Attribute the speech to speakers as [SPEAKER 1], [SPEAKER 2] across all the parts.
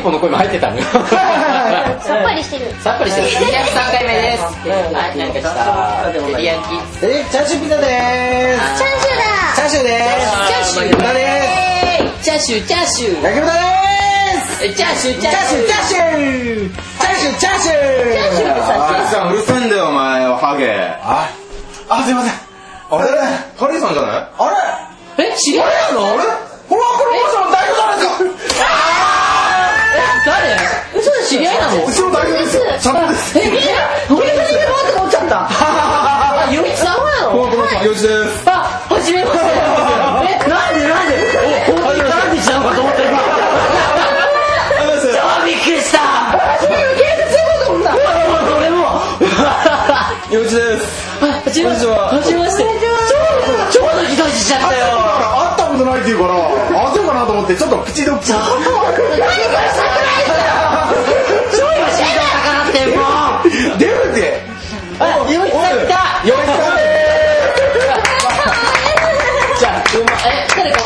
[SPEAKER 1] 実はもうメイポの声も入ってたのよ。
[SPEAKER 2] さっぱりしてる。
[SPEAKER 1] さっぱりしてる。203回目ですはい。なんかした照り焼き
[SPEAKER 3] えチャーシューピザでーす
[SPEAKER 2] チャーシューだ
[SPEAKER 3] チャーシューでーす
[SPEAKER 1] チャーシュー
[SPEAKER 3] 豚で
[SPEAKER 1] チャーシューチャーシュー
[SPEAKER 3] ーす焼き豚でーす
[SPEAKER 1] チャーシューチャー
[SPEAKER 3] チャーシューチャーシューチャーシューチャーシュー
[SPEAKER 4] あい。さんうるさい。んだよお前ハゲ
[SPEAKER 3] ああすい。ません
[SPEAKER 4] あれハリーさんじゃない。
[SPEAKER 3] あれ
[SPEAKER 1] え知り合い。なの
[SPEAKER 3] あれマサの代表じゃないですか
[SPEAKER 1] 誰？嘘で知り合いなの？
[SPEAKER 3] うちの代表ですよちゃんとです。
[SPEAKER 1] え俺が知り合いのって思っちゃった。さんな
[SPEAKER 4] です
[SPEAKER 3] そうかなと思ってちょっと
[SPEAKER 1] 何これサプライズだよ。超今心臓高鳴ってるもん。
[SPEAKER 3] 出るって
[SPEAKER 1] あ、ゆみつさん来た。
[SPEAKER 3] よしさんで
[SPEAKER 1] じゃあ、うま、え、誰か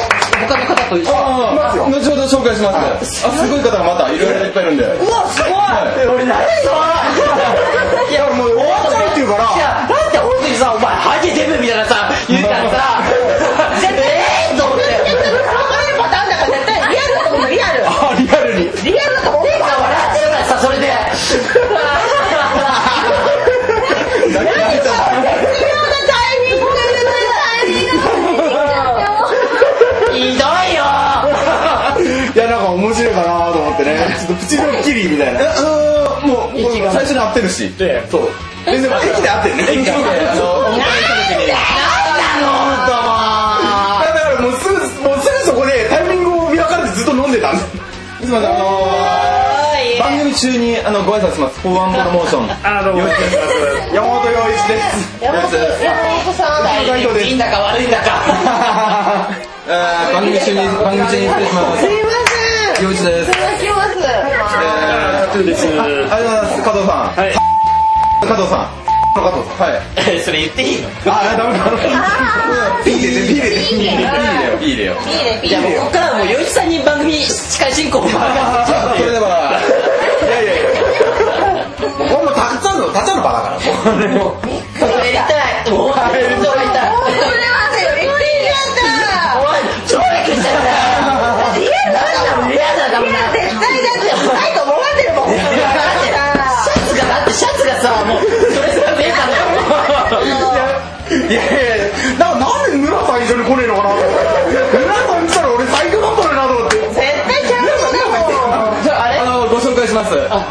[SPEAKER 1] 他の方と一緒。
[SPEAKER 4] あ後ほど紹介しますあすごい方がまたいろいろいっぱいいるんで
[SPEAKER 1] うわ、すごい。俺何それ。いや、
[SPEAKER 3] もう終わっちゃうって言うから
[SPEAKER 1] いや、なんで本当にさ、お前、ハゲデブみたいなさ、言うからさ、えーと思って。
[SPEAKER 2] パターンだから絶対リアルだと思うリアル
[SPEAKER 3] あリアルに
[SPEAKER 2] リアルだと思う
[SPEAKER 1] 笑ってるからさ、それで。
[SPEAKER 2] 必要なタイミングが出ないタイミングが出てきちゃったよ
[SPEAKER 1] ひどいよ
[SPEAKER 3] いやなんか面白いかなと思ってね。ちょっとプチドッキリみたいな。
[SPEAKER 4] えあもうもう最初に会ってるし。そう。
[SPEAKER 3] 全然駅で会ってるね。
[SPEAKER 4] 駅で。あのお迎えした時に
[SPEAKER 1] なの
[SPEAKER 3] だからもうすぐもうすぐそこでタイミングを見計らってずっと飲んでたんで。す
[SPEAKER 4] すみませんあのー番組中にあのご挨拶します。フォーワンプロモーション
[SPEAKER 3] あどうも山本洋一です。
[SPEAKER 2] 山本山本さん
[SPEAKER 3] 大丈夫です。
[SPEAKER 1] いいんだか悪いんだか。
[SPEAKER 4] えー番組中に番組中に失礼します。
[SPEAKER 2] すいません
[SPEAKER 4] よいちです。
[SPEAKER 5] です。
[SPEAKER 4] あありがとうございます。加藤さん。
[SPEAKER 5] はい。
[SPEAKER 4] 加藤さん。加藤さん。はい。
[SPEAKER 1] えそれ言っていいの？
[SPEAKER 3] あダメだ。ピー入れてピー入れて
[SPEAKER 4] いいねいいねよ
[SPEAKER 2] いいねいい
[SPEAKER 1] じゃあもう
[SPEAKER 2] ね
[SPEAKER 1] ここからはもう、よいちさんに番組司会進行
[SPEAKER 4] それでは。い
[SPEAKER 3] やいやいや。もうたっちゃんのたっちゃんの場だから。も
[SPEAKER 1] やりたい。もう、人がい。たい。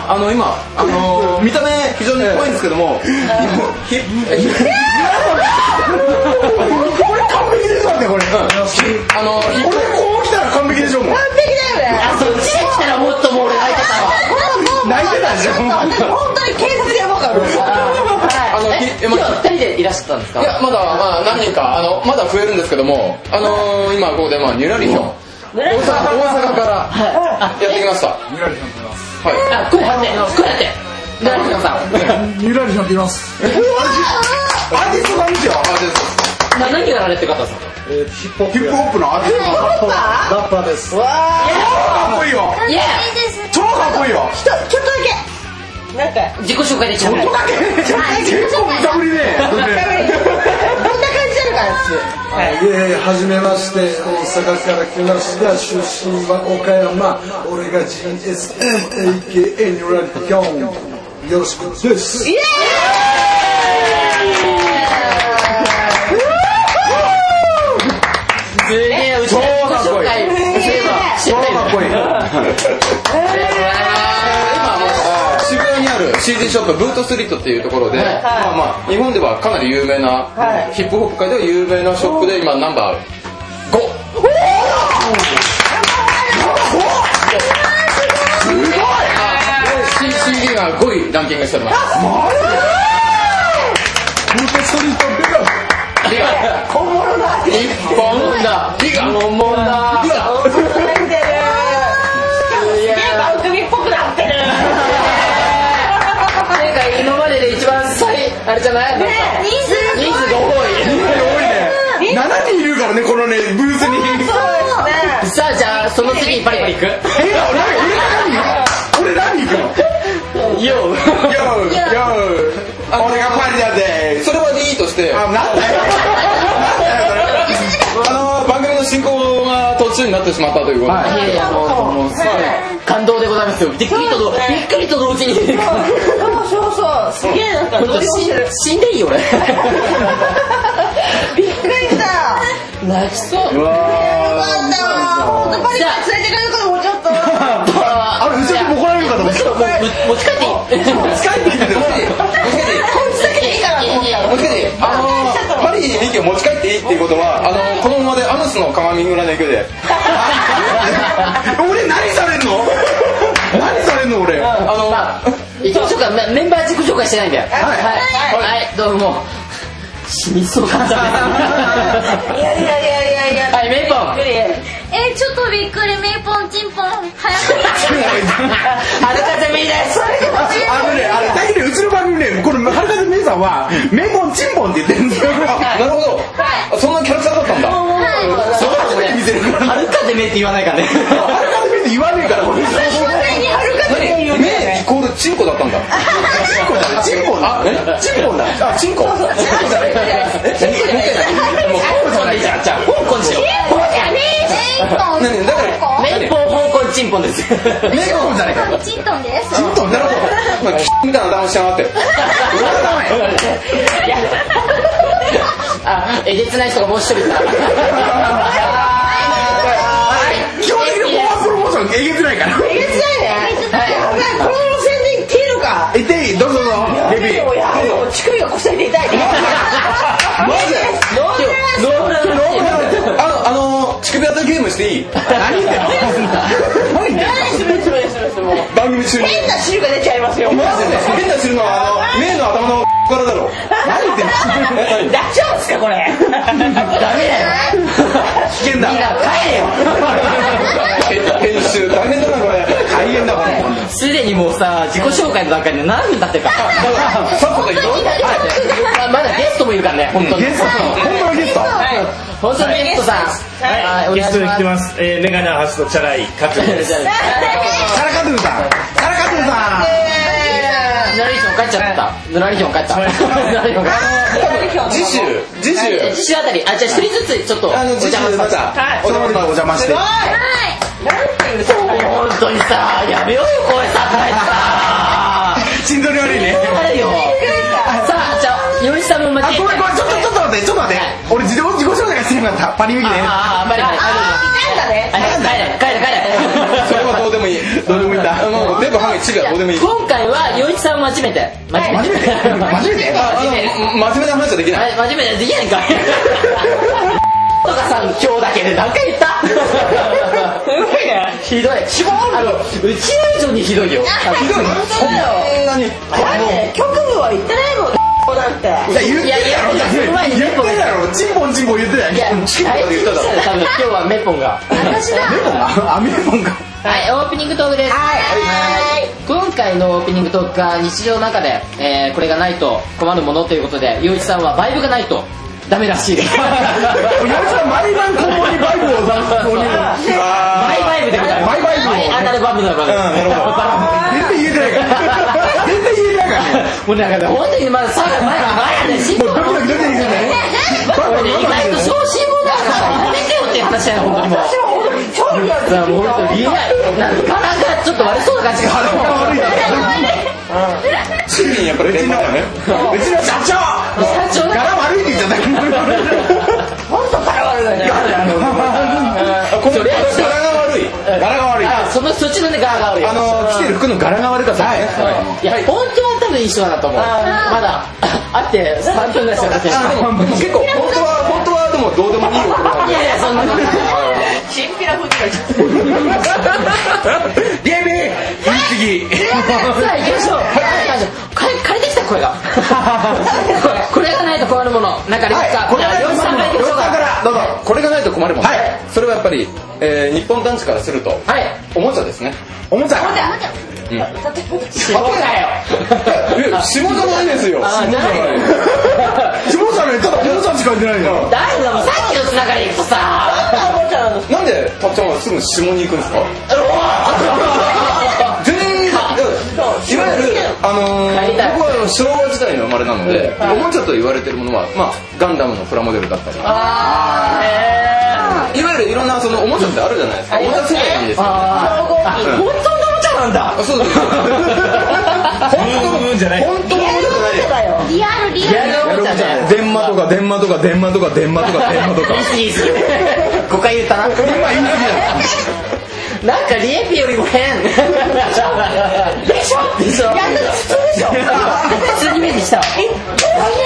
[SPEAKER 1] あ
[SPEAKER 4] の今あの 見た目非常に怖いんですけどもひ
[SPEAKER 3] これ完璧でしょだってこれ
[SPEAKER 4] あのひ
[SPEAKER 3] 俺こう来たら完璧でしょもう
[SPEAKER 2] 完璧だよね
[SPEAKER 1] あそっちで来たらもっともう俺泣いてたわ
[SPEAKER 3] 泣いてたでしょ
[SPEAKER 2] 私本当に警察でやばかった
[SPEAKER 4] あの
[SPEAKER 1] 今日二人でいらっしゃったんですか
[SPEAKER 4] いやまだまあ何人かあのまだ増えるんですけどもあのー今ここでまあニュラリヒョン大阪から
[SPEAKER 1] あ
[SPEAKER 4] やってきましたはい。
[SPEAKER 1] あこうやってこうやって。さん
[SPEAKER 5] ニューラリヒョンって言います。
[SPEAKER 3] アーティストさんですよ。
[SPEAKER 4] あです
[SPEAKER 1] な何やられてる方ですか
[SPEAKER 5] えー、ヒップホップ。
[SPEAKER 3] ヒップホップのアーティストさん。か
[SPEAKER 5] ラッパーです。
[SPEAKER 3] っこいいよ超かっこいいよ
[SPEAKER 2] ちょっとだけ。なんか
[SPEAKER 1] ー自己紹介できちゃう
[SPEAKER 3] 結構無茶ぶりね
[SPEAKER 5] いえいえ、はじめまして、大阪から来ました。出身は岡山。俺が GSM、AKA ニューラリヒョン。よろしくです。
[SPEAKER 1] す
[SPEAKER 4] CD ショップブートストリートっていうところで、まあまあ日本ではかなり有名な、ヒップホップ界では有名なショップで今ナンバー5 CD が5位ランキングしております
[SPEAKER 5] ブートストリート
[SPEAKER 4] 本物だ日本だ本物だ
[SPEAKER 3] よねこのねブースに。
[SPEAKER 1] さあじゃあその次にパリパリ行く？
[SPEAKER 3] え俺何？俺何？行くの？
[SPEAKER 1] よ
[SPEAKER 4] よーよー
[SPEAKER 3] 俺がパリだぜ
[SPEAKER 4] それはいいとして。
[SPEAKER 3] あなんだよ。
[SPEAKER 4] あの番組の進行が途中になってしまったということで、
[SPEAKER 1] い。やいやもうもうすごい感動でございますよびっくりと同びっくりと同時に
[SPEAKER 2] そうそうそうすげえなんか
[SPEAKER 1] 死んでいいよ俺泣きそう。
[SPEAKER 2] よかった本当パリ連れてかれるかと思っちゃった
[SPEAKER 1] あ
[SPEAKER 3] あれ後ろに怒られるかと思った。
[SPEAKER 1] もう持ち帰っていい
[SPEAKER 3] 使いに来てる
[SPEAKER 2] こいつだけでいいかなと思った
[SPEAKER 4] もしかしてあのパリにミキを持ち帰っていいっていうことはあのこのままでアヌスの鏡裏の行くで
[SPEAKER 3] 俺何されんの何されんの俺
[SPEAKER 4] あの、
[SPEAKER 1] まあ行きましょうかメメンバー自己紹介してないんではいはい、はい、どうも死にそうかったね。
[SPEAKER 2] いやいやいやいやいや
[SPEAKER 1] はいメイポン。
[SPEAKER 6] えー、ちょっとびっくりメイポンチンポン。早く。
[SPEAKER 1] はるかゼミです。
[SPEAKER 3] あのねあれだけどうちの番組ねこれはるかぜ姉さんはメモンチンポンって言ってるんですよ。
[SPEAKER 4] あなるほど。あそんなキャラクターだったんだ。
[SPEAKER 1] そう初めて見せるから。はるかゼミって言わないからね。
[SPEAKER 3] はるかぜって言わねえから俺。
[SPEAKER 4] 何目イコールチンコだったんだ。
[SPEAKER 3] チンポンだ
[SPEAKER 4] え？
[SPEAKER 3] チンポンだ。あチンコ。
[SPEAKER 1] もう香港でいいじゃん。じゃあ香港にしよう。
[SPEAKER 4] 何だから
[SPEAKER 1] メイポン香港チンポンですよ
[SPEAKER 3] メモンじゃねえか。
[SPEAKER 6] チントンです
[SPEAKER 3] チンポンなるほど
[SPEAKER 4] まあキみたいな頭しやがって。
[SPEAKER 1] あえげつない人がもう一人いた。
[SPEAKER 3] 基本的にフォアプロモーションえげつないから。
[SPEAKER 2] えげつないね。この宣伝言ってい
[SPEAKER 3] どうぞどうぞ。レビー。
[SPEAKER 2] もうやるよ。乳首がこすり痛いね。
[SPEAKER 1] ノーブラの
[SPEAKER 4] あのあゲームしていい？
[SPEAKER 3] 何言ってんの何言ってんの
[SPEAKER 2] するするするするもう
[SPEAKER 4] 番組中に。
[SPEAKER 2] 変な汁が出ちゃいますよ。
[SPEAKER 4] 変なするのはあの目の頭のからだろ。
[SPEAKER 3] 何言ってんの
[SPEAKER 2] 大丈夫ですかこれ。
[SPEAKER 1] ダメだよ。
[SPEAKER 3] 危険だ。
[SPEAKER 1] みんな帰れよ。
[SPEAKER 4] 編集大変だなこれ。
[SPEAKER 3] 大変だこれ。
[SPEAKER 1] すでにもうさ自己紹介の段階で7分経ってるか。ら
[SPEAKER 4] さっさと言おう。
[SPEAKER 1] あまだゲストもいるからね本当に。
[SPEAKER 3] ゲスト本当のゲスト。
[SPEAKER 1] 本当にゲストさん。はいお
[SPEAKER 7] ゲストで
[SPEAKER 1] 願いします。
[SPEAKER 7] 来てます。えー、メガネハスとチャラいカツです。
[SPEAKER 1] じゃあ
[SPEAKER 3] カラカトゥーさん。カラカトゥーさ
[SPEAKER 1] ヌラリヒョン帰っちゃったヌラリヒョン帰った
[SPEAKER 4] 次週次週
[SPEAKER 1] はい次週。あたりあじゃあ一人ずつちょっとお
[SPEAKER 4] あの次
[SPEAKER 1] 邪魔しま
[SPEAKER 4] 週ま
[SPEAKER 1] した。た
[SPEAKER 3] んそのままお邪魔して。
[SPEAKER 1] 本当にさやめようよ声さ変えてさ。
[SPEAKER 3] 心臓に悪いね
[SPEAKER 1] はいよさあじゃあよしさんも
[SPEAKER 3] あ
[SPEAKER 1] 待ち
[SPEAKER 3] ごめんごめん待ってちょっと待って。俺自己自己紹介がしてなかった。パニミキね
[SPEAKER 1] ああパリパリ
[SPEAKER 2] なんだね
[SPEAKER 1] 帰れ帰れ帰れ
[SPEAKER 4] それはどうでもいい。
[SPEAKER 3] どうでもいいん。だ
[SPEAKER 4] もう全部ハゲチビはどうでもいい。
[SPEAKER 1] 今回は洋一さん真面目。で真面目
[SPEAKER 3] 真面目真面目。で
[SPEAKER 4] ああの真面目な話はできない。
[SPEAKER 1] 真面目でできないんかい。とかさん今日だけで何回言った？ひどい。あのうちら以上にひどいよ。ひどい。
[SPEAKER 4] そんなに。
[SPEAKER 2] 局部は言ってないもんなんて。
[SPEAKER 3] いや言って
[SPEAKER 1] いやいやその前に
[SPEAKER 3] 言ってろ。チンポンチンポン言ってたよ
[SPEAKER 1] いや
[SPEAKER 4] チンポで言っただろ。
[SPEAKER 1] 多分今日はメポンが。
[SPEAKER 6] 私だ。
[SPEAKER 3] メモンが？あメモンが
[SPEAKER 1] はいオープニングトークです。今回のオープニングトークが日常の中で、えーこれがないと困るものということで洋一さんはバイブがないとダメらしいです。
[SPEAKER 3] 毎晩ここにバイブを出すここに。
[SPEAKER 1] バイバイブでございます。
[SPEAKER 3] バイバイブ
[SPEAKER 1] はいアナルバブ。
[SPEAKER 4] なるほど
[SPEAKER 3] 全然言えてないから全然言えてないからね
[SPEAKER 1] もうなんかね本当にまださ前が前で進
[SPEAKER 3] もうドキドキドキドキするね。
[SPEAKER 1] 俺ね意外と小心者だから。やめてよっていう話だよ本当にもうさあもう本当に言えなんかなんかちょっと悪そうな感じ
[SPEAKER 3] が悪い
[SPEAKER 4] やっぱり
[SPEAKER 3] うちのうちの社長
[SPEAKER 1] 社長
[SPEAKER 3] 柄悪いって言っちゃった
[SPEAKER 2] 本当から悪いね
[SPEAKER 4] あこの柄が悪い
[SPEAKER 3] 柄が悪い
[SPEAKER 1] あそのそっちのね柄が悪い
[SPEAKER 4] あの着てる服の柄が悪かったね
[SPEAKER 1] いや本当分いい人だと思う。まだ。会って3分ぐらいしか経ってない。
[SPEAKER 4] 結構 本当は本当はでもどうでもいい男なんで
[SPEAKER 1] いやいやそんな。ことな。い
[SPEAKER 2] チンピラ風になっちゃった
[SPEAKER 3] ゲーム次
[SPEAKER 1] さあ行きましょう借りてきたこれがこれがないと困るものなん。かありますか
[SPEAKER 3] これが
[SPEAKER 4] ないと困るもん、
[SPEAKER 3] はい。
[SPEAKER 4] それはやっぱり、えー日本男子からすると
[SPEAKER 1] はい。
[SPEAKER 4] おもちゃですね。
[SPEAKER 3] おもちゃ
[SPEAKER 1] 下かよ。
[SPEAKER 4] いや下じゃないですよ。
[SPEAKER 1] あじゃない。よ
[SPEAKER 3] 下さんねただおもちゃしか言ってないよ
[SPEAKER 1] 大丈夫さっきのつながりとさ。
[SPEAKER 2] な
[SPEAKER 4] んでたっちゃんはすぐ下に行くんですか？全然いわゆる、あの僕は昭和時代の生まれなので、おもちゃと言われてるものは、まあ、ガンダムのプラモデルだったりいわゆるいろんなそのおもちゃってあるじゃないですか。おもちゃ世代ですよ
[SPEAKER 3] 本当のおもちゃなんだ。
[SPEAKER 4] あそうです本
[SPEAKER 7] ブーンじゃない
[SPEAKER 4] 当本当のじゃない
[SPEAKER 6] リアル。リアル
[SPEAKER 4] 電話とか電話とか電話とか電話とか電話とか。
[SPEAKER 1] いいっすいいっす5回言ったななんかリエピよりも変。でしょ？でしょ？
[SPEAKER 2] やんな普通でしょ？
[SPEAKER 1] 普通にイメージした。残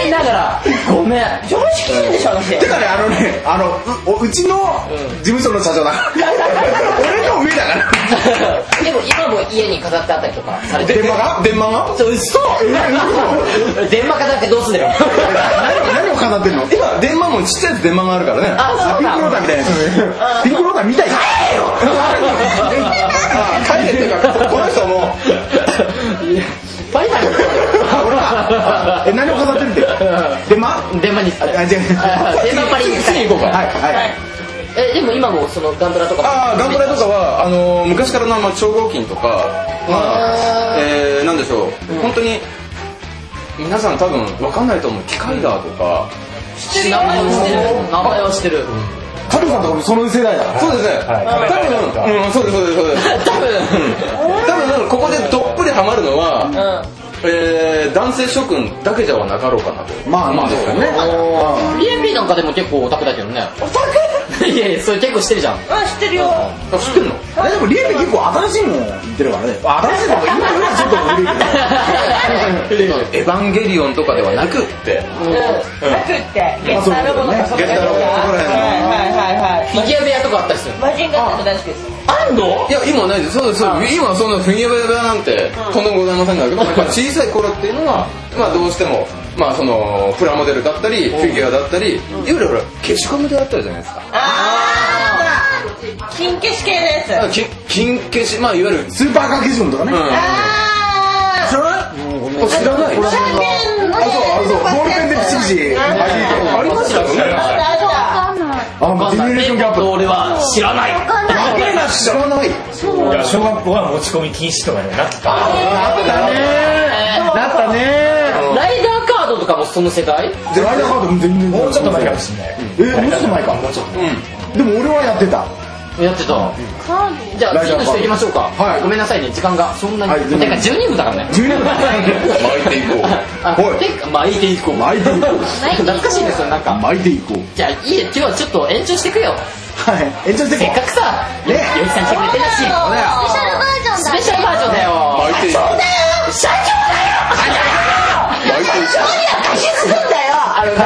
[SPEAKER 1] 念ながら。ごめん。
[SPEAKER 2] 常識人でしょ私
[SPEAKER 3] てかねあのねあのううちの事務所の社長だ。俺の上だから。
[SPEAKER 1] でも今も家に飾ってあったりとかされてる
[SPEAKER 3] 電話が？
[SPEAKER 4] 電話が？
[SPEAKER 1] そう嘘。電話飾ってどうすんだよ。
[SPEAKER 3] 何何を飾ってんの？
[SPEAKER 4] 今電話もちっちゃいやつ電話があるからね。
[SPEAKER 1] あ
[SPEAKER 3] ピンクローターみたいな。やつピンクローターみたい。
[SPEAKER 4] 帰れっていうかこの人も。
[SPEAKER 1] パリパリ
[SPEAKER 3] え何を飾ってるって電話？
[SPEAKER 1] 電話に
[SPEAKER 3] あ違う。
[SPEAKER 1] 電話パリに
[SPEAKER 4] 次行こうか。
[SPEAKER 3] はい。はい。
[SPEAKER 1] えでも今もそのガンプラとか
[SPEAKER 4] ああガンプラとかはあのー昔からのまあ超合金とかまあえー、なんでしょう、本当に皆さん多分わかんないと思う。機械だとか。
[SPEAKER 1] 名前を知ってる名前を知ってる。
[SPEAKER 3] 加藤さんとかもその世代だ。から
[SPEAKER 4] そうです。ね、
[SPEAKER 7] はい。
[SPEAKER 4] 多分、うん、そうですそうですそうです。
[SPEAKER 1] 多分。
[SPEAKER 4] 多分ここでどっぷりハマるのは、えー、男性諸君だけではなかろうかなと。
[SPEAKER 3] まあまあそうだね。
[SPEAKER 1] リエピなんかでも結構オタクだけどね。
[SPEAKER 2] オタク
[SPEAKER 1] いやいやそれ結構知ってるじゃん。
[SPEAKER 2] あ知ってるよ。
[SPEAKER 4] あ知ってんの？
[SPEAKER 3] えでもリエピ結構新しいもん言ってるからね。新しいのも今よりはちょっと古い。けど
[SPEAKER 4] エヴァンゲリオンとかではなくって。
[SPEAKER 2] うん。なくって。ゲッターロボとかそこ
[SPEAKER 4] ゲッターロボそこら辺の
[SPEAKER 2] はいはいはいはい。
[SPEAKER 1] フィギュア部屋とかあったりする
[SPEAKER 2] マジンガーも大好きです。
[SPEAKER 1] あんの？
[SPEAKER 4] いや今はないです。そうそうです。今はそんなフィギュア部屋なんてとん。でもございませんがやっぱ小さい頃っていうのはまあどうしてもまあそのプラモデルだったりフィギュアだったりいわゆるほら消しゴムであったじゃないですか。
[SPEAKER 2] ああ金消し系のやつ。
[SPEAKER 4] あき金消しまあいわゆる
[SPEAKER 3] スーパーカー消しゴムとかね。
[SPEAKER 4] うん。
[SPEAKER 2] あ
[SPEAKER 3] 知らない。
[SPEAKER 4] あ知らない
[SPEAKER 3] あそうあそうボールペンでピチピチ
[SPEAKER 4] ありましたよね。
[SPEAKER 2] あ
[SPEAKER 3] あもうジェネレーションギャップ。
[SPEAKER 1] 俺は知らない。
[SPEAKER 4] 知らない。
[SPEAKER 7] い。や小学校は持ち込み禁止とかになってた
[SPEAKER 3] なったね。
[SPEAKER 1] ライダーカードとかもその世代
[SPEAKER 3] イダーカードも全然
[SPEAKER 7] もうちょっと前かもしれない。
[SPEAKER 3] えもうちょっと前か。
[SPEAKER 7] もうちょっと
[SPEAKER 3] でも俺はやってた。
[SPEAKER 1] やってた。じゃあ次の人行きましょうか。
[SPEAKER 3] はい。
[SPEAKER 1] ごめんなさいね時間が。そんなに。てか12分だからね。
[SPEAKER 3] 12年
[SPEAKER 4] 巻いていこう。
[SPEAKER 1] 巻いていこう。
[SPEAKER 3] 巻いていこ
[SPEAKER 1] 懐かしいですよなんか。
[SPEAKER 3] う巻いていこう。
[SPEAKER 1] じゃあいいよ今日はちょっと延長してくよ。
[SPEAKER 3] はい。延長して
[SPEAKER 1] せっかくさ。
[SPEAKER 3] ね。
[SPEAKER 1] よいさん来てくれてるし
[SPEAKER 6] スペシャルバージョンだ。
[SPEAKER 1] スペシャルバージョンだよ。
[SPEAKER 4] 巻いていこう。
[SPEAKER 1] 社長
[SPEAKER 4] 巻いていこ
[SPEAKER 2] すんだよ
[SPEAKER 1] あのなんか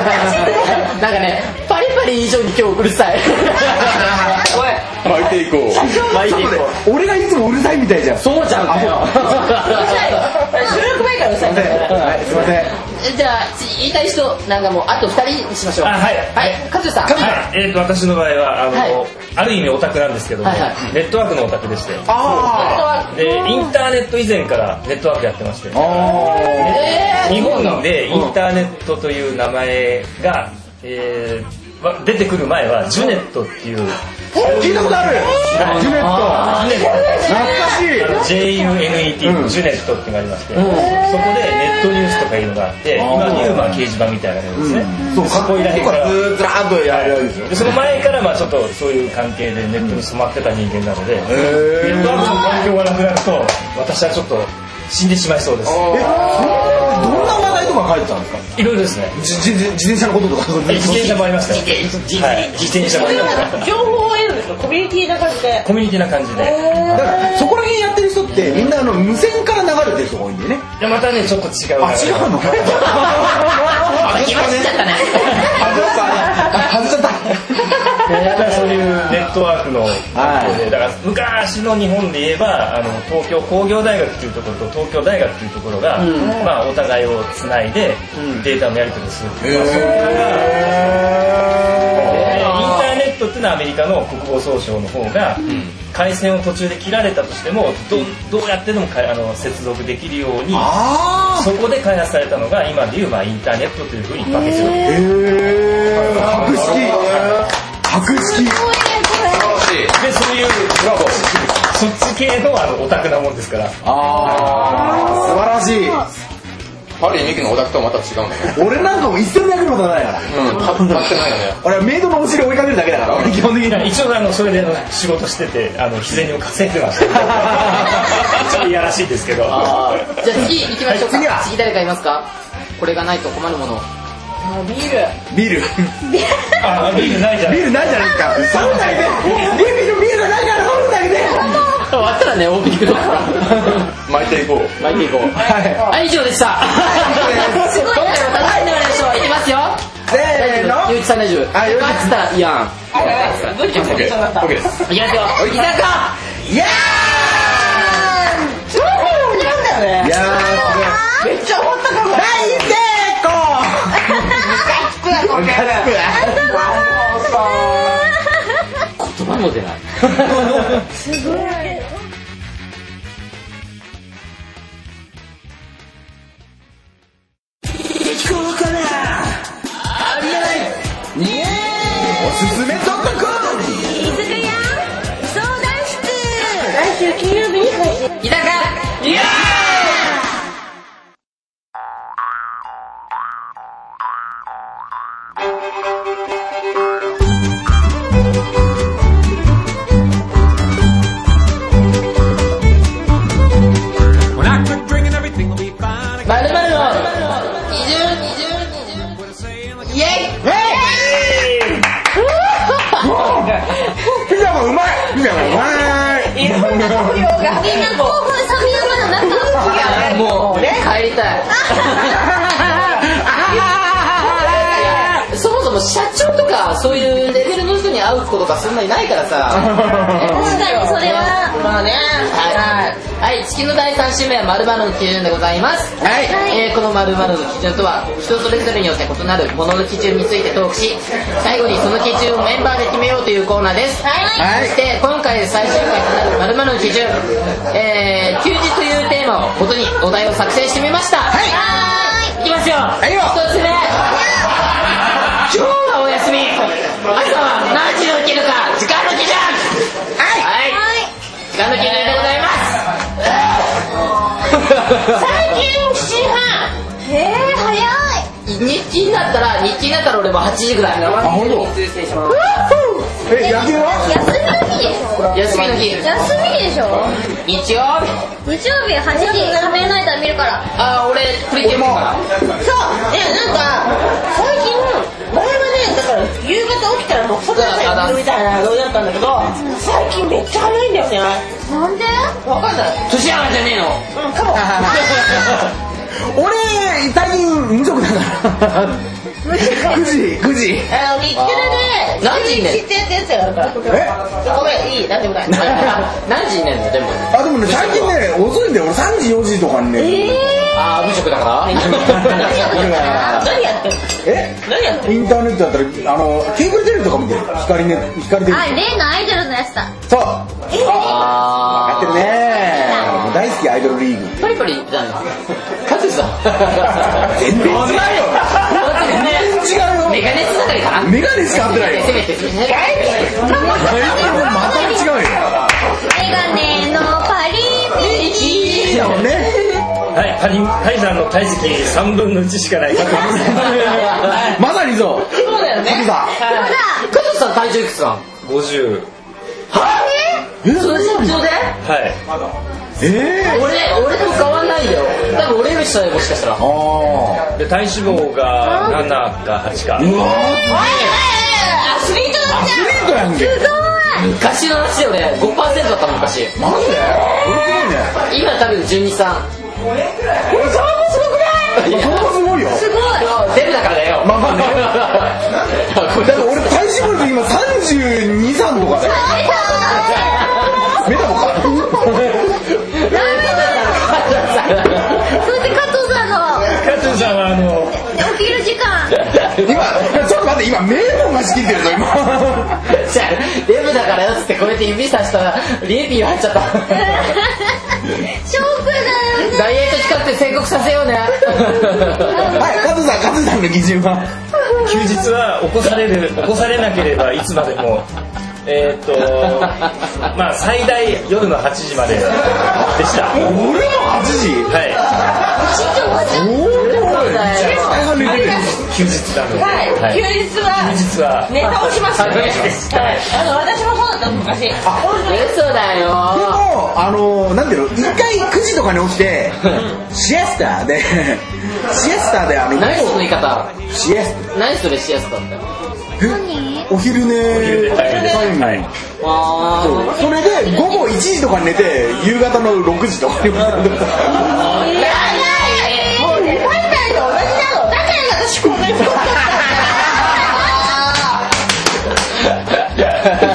[SPEAKER 1] なんかねパリパリ以上に今日うるさい。おいう
[SPEAKER 4] 巻いていこう。
[SPEAKER 1] 巻いていこう。
[SPEAKER 3] う俺がいつもうるさいみたいじゃん。す
[SPEAKER 1] そうじゃん。かよ
[SPEAKER 2] 収録前からうるさいんだよ
[SPEAKER 3] はいすいません
[SPEAKER 1] じゃあ言いたい人なんかもうあと2人にしましょう。
[SPEAKER 7] あはい。
[SPEAKER 1] はい。カズさん。
[SPEAKER 7] はい、えー、と私の場合はあの、
[SPEAKER 1] はい。
[SPEAKER 7] ある意味オタクなんですけども、
[SPEAKER 1] はいはい。
[SPEAKER 7] ネットワークのオタクでして。
[SPEAKER 3] あ
[SPEAKER 7] でインターネット以前からネットワークやってまして。
[SPEAKER 3] ああ
[SPEAKER 7] 日本でインターネットという名前が、えーわ出てくる前はジュネットっていう
[SPEAKER 3] 聞いたことある。ジュネット。懐かしい。
[SPEAKER 7] JUNET
[SPEAKER 3] うん
[SPEAKER 7] ジュネットってのがありまして、そこでネットニュースとかいうのがあって今でいうまあ掲示板みたいなものですね、
[SPEAKER 3] そ
[SPEAKER 7] こいらへんから。
[SPEAKER 3] ずーっとやるやつ。ですよ
[SPEAKER 7] でその前からまあちょっとそういう関係でネットに染まってた人間なので、ネ
[SPEAKER 3] へ
[SPEAKER 7] ットワークの環境がなくなると私はちょっと死んでしまいそうです。
[SPEAKER 3] えどんなとか書いてたんですか？
[SPEAKER 7] いろいろですね。
[SPEAKER 3] じじ自転車のこととか
[SPEAKER 7] 自転車もありました自転車もありました。
[SPEAKER 2] 情報を得るんですかコミュニティな感じで
[SPEAKER 7] コミュニティな感じで。
[SPEAKER 3] だからそこら辺やってる人ってみんなあの無線から流れてる人が多いんでね。
[SPEAKER 7] でまたねちょっと違う
[SPEAKER 3] あ違うの？外
[SPEAKER 1] 今知っちゃったね
[SPEAKER 3] 外しちゃった
[SPEAKER 7] そういうネットワークの
[SPEAKER 3] はい。
[SPEAKER 7] でだから昔の日本で言えばあの東京工業大学っていうところと東京大学っていうところが、まあ、お互いをつないでデータのやり取りをするっていう、まあからでインターネットっていうのはアメリカの国防総省の方が、回線を途中で切られたとしてもどどうやってでもかあの接続できるように
[SPEAKER 3] あ
[SPEAKER 7] そこで開発されたのが今でいう、まあ、インターネットというふうに一般的に
[SPEAKER 3] 格付きで
[SPEAKER 7] そういうなんかそっち系のあのオタクなもんですから。
[SPEAKER 3] ああ素晴らしい。
[SPEAKER 4] パリミキのオタクとまた違うんだね。
[SPEAKER 3] 俺なんかも一銭だけのことないから。
[SPEAKER 4] うん買ってないよね。
[SPEAKER 3] 俺はメイドのお尻追いかけるだけだから。基本的に
[SPEAKER 7] 一応あのそれで仕事しててあの日銭を稼いでました ちょっといやらしいですけど。
[SPEAKER 1] じゃあ次行きましょうか。
[SPEAKER 3] 次は。
[SPEAKER 1] 次誰かいますか？これがないと困るもの。
[SPEAKER 2] ビール。
[SPEAKER 3] ビール。
[SPEAKER 7] あビールないじゃん
[SPEAKER 3] ビールないじゃないですか。頼んで。ビールビールないからで
[SPEAKER 1] 終わったらねオープニングとか
[SPEAKER 4] 巻いていこう。
[SPEAKER 1] 巻いていこう。
[SPEAKER 3] はい。
[SPEAKER 1] はい以上でした。
[SPEAKER 2] すごい
[SPEAKER 1] 楽しんでもらいましょういきますよ。
[SPEAKER 3] せーの。
[SPEAKER 1] ゆういちさん大丈夫。
[SPEAKER 3] あゆういち
[SPEAKER 1] 勝った。らいやん
[SPEAKER 2] どうしよう
[SPEAKER 4] オッケーオッケーです
[SPEAKER 1] いきますよ。いざか
[SPEAKER 3] イ。エーイいやー功
[SPEAKER 2] これ
[SPEAKER 1] 言葉も出ない
[SPEAKER 3] お
[SPEAKER 2] な
[SPEAKER 1] るものの基準についてトークし最後にその基準をメンバーで決めようというコーナーです。
[SPEAKER 3] はい。
[SPEAKER 1] そして今回最終回となる〇〇の基準、えー休日というテーマを元にお題を作成してみました。はい。いきますよ。
[SPEAKER 3] いよ。
[SPEAKER 1] 一つ目。今日はお休み。朝は何時に起きるか。時間の基準。はい、はい、時間の基準でございます。
[SPEAKER 2] 最近7時半。
[SPEAKER 6] えー、
[SPEAKER 1] 日記になったら日記になったら俺も8時ぐらい
[SPEAKER 3] あ本当？え野球は
[SPEAKER 6] 休みの日？でしょ。
[SPEAKER 1] 休みの日
[SPEAKER 6] 休みでしょ。
[SPEAKER 1] 日曜日？
[SPEAKER 6] 日曜日8時仮面ライダー見るから。
[SPEAKER 1] あ俺プリキュア
[SPEAKER 2] そう。ねなんか最近前はねだから夕方起きたらもう外でやるみたいなノリだったんだけど最近めっちゃ早いんだよね
[SPEAKER 6] なんで？
[SPEAKER 2] わかんない。
[SPEAKER 1] 年上がりじゃねえの。
[SPEAKER 2] うんかも
[SPEAKER 3] 俺最近無職だから。9時。9時
[SPEAKER 2] あの日テレで
[SPEAKER 1] 何時に
[SPEAKER 2] ってやつがあるから
[SPEAKER 3] え？
[SPEAKER 2] ごめんいいな？んでもない
[SPEAKER 1] 何時に寝んの？でも。
[SPEAKER 3] あでもね最近ね遅いんだよ俺3時4時とかにね
[SPEAKER 1] ああ無職だから？
[SPEAKER 2] 何やってんの？
[SPEAKER 3] え？
[SPEAKER 2] 何やってんの？
[SPEAKER 3] インターネットだったらあのケーブルテレビとか見てる？光ね光テレビ。
[SPEAKER 6] あ例のアイドルのやつだ。
[SPEAKER 3] そう。分か
[SPEAKER 1] あ
[SPEAKER 3] ってるね大好きアイドルリーグ
[SPEAKER 1] ーパリパリじゃないカズさん。
[SPEAKER 3] 全然違うよ。全然違うよ
[SPEAKER 1] メガネつながりかな。
[SPEAKER 3] メガネしか合ってないよ。
[SPEAKER 1] せめて。ね
[SPEAKER 3] また違うよ。
[SPEAKER 6] メガネのパリピ
[SPEAKER 3] だもんね
[SPEAKER 7] はいパリンパイザンの体積3分の1しかない。
[SPEAKER 3] まさにそう。
[SPEAKER 2] そうだよね。
[SPEAKER 3] さ
[SPEAKER 1] カズさん体重いくつなの
[SPEAKER 7] 50
[SPEAKER 3] え？
[SPEAKER 1] その身長で？
[SPEAKER 7] はい
[SPEAKER 3] え
[SPEAKER 1] 俺俺と変わんないよ。多分俺より下よもしかしたら。
[SPEAKER 3] ああ
[SPEAKER 7] で体脂肪が7か8か。
[SPEAKER 3] うわ
[SPEAKER 2] アスリートだ
[SPEAKER 3] アスリートやんけ。
[SPEAKER 1] 昔の話で俺5%だったの昔。
[SPEAKER 3] マジで？俺すごいね。
[SPEAKER 1] 今多分123
[SPEAKER 3] 俺それもすごくないそれもすごいよ。
[SPEAKER 6] すごい。
[SPEAKER 1] デブだからだよ。
[SPEAKER 3] まあまあねだって俺体脂肪率今32、3とかだよメタボか
[SPEAKER 6] そして加藤さんの
[SPEAKER 7] 加藤さんはあの
[SPEAKER 6] 起きる時間
[SPEAKER 3] 今ちょっと待って今名門が仕切ってるぞ今
[SPEAKER 1] じゃあデブだからよっつってこうやって指さしたらリエピー入っちゃった
[SPEAKER 6] ショックだよね。
[SPEAKER 1] ダイエット企画って宣告させようね。
[SPEAKER 3] はい加藤さん加藤さんの基準は？
[SPEAKER 7] 休日は起こされる起こされなければいつまでもえーっと まあ最大夜の8時まででした。
[SPEAKER 3] 俺の8時？
[SPEAKER 7] はい。休日なので、
[SPEAKER 2] はい、休日は
[SPEAKER 7] 休日は
[SPEAKER 2] ネタをしますよ。ね。はい、あの私もそうだったの昔。
[SPEAKER 1] 嘘だ
[SPEAKER 3] で
[SPEAKER 1] よ
[SPEAKER 3] もあのなんていうの一回9時とかに起きてシエスタでシエスタであの
[SPEAKER 1] 何その言い方？
[SPEAKER 3] シエス
[SPEAKER 1] 何それシエスタって。
[SPEAKER 3] タお昼寝タイム。
[SPEAKER 7] はい。
[SPEAKER 1] あ。
[SPEAKER 3] それで午後1時とかに寝て夕方の6時とか。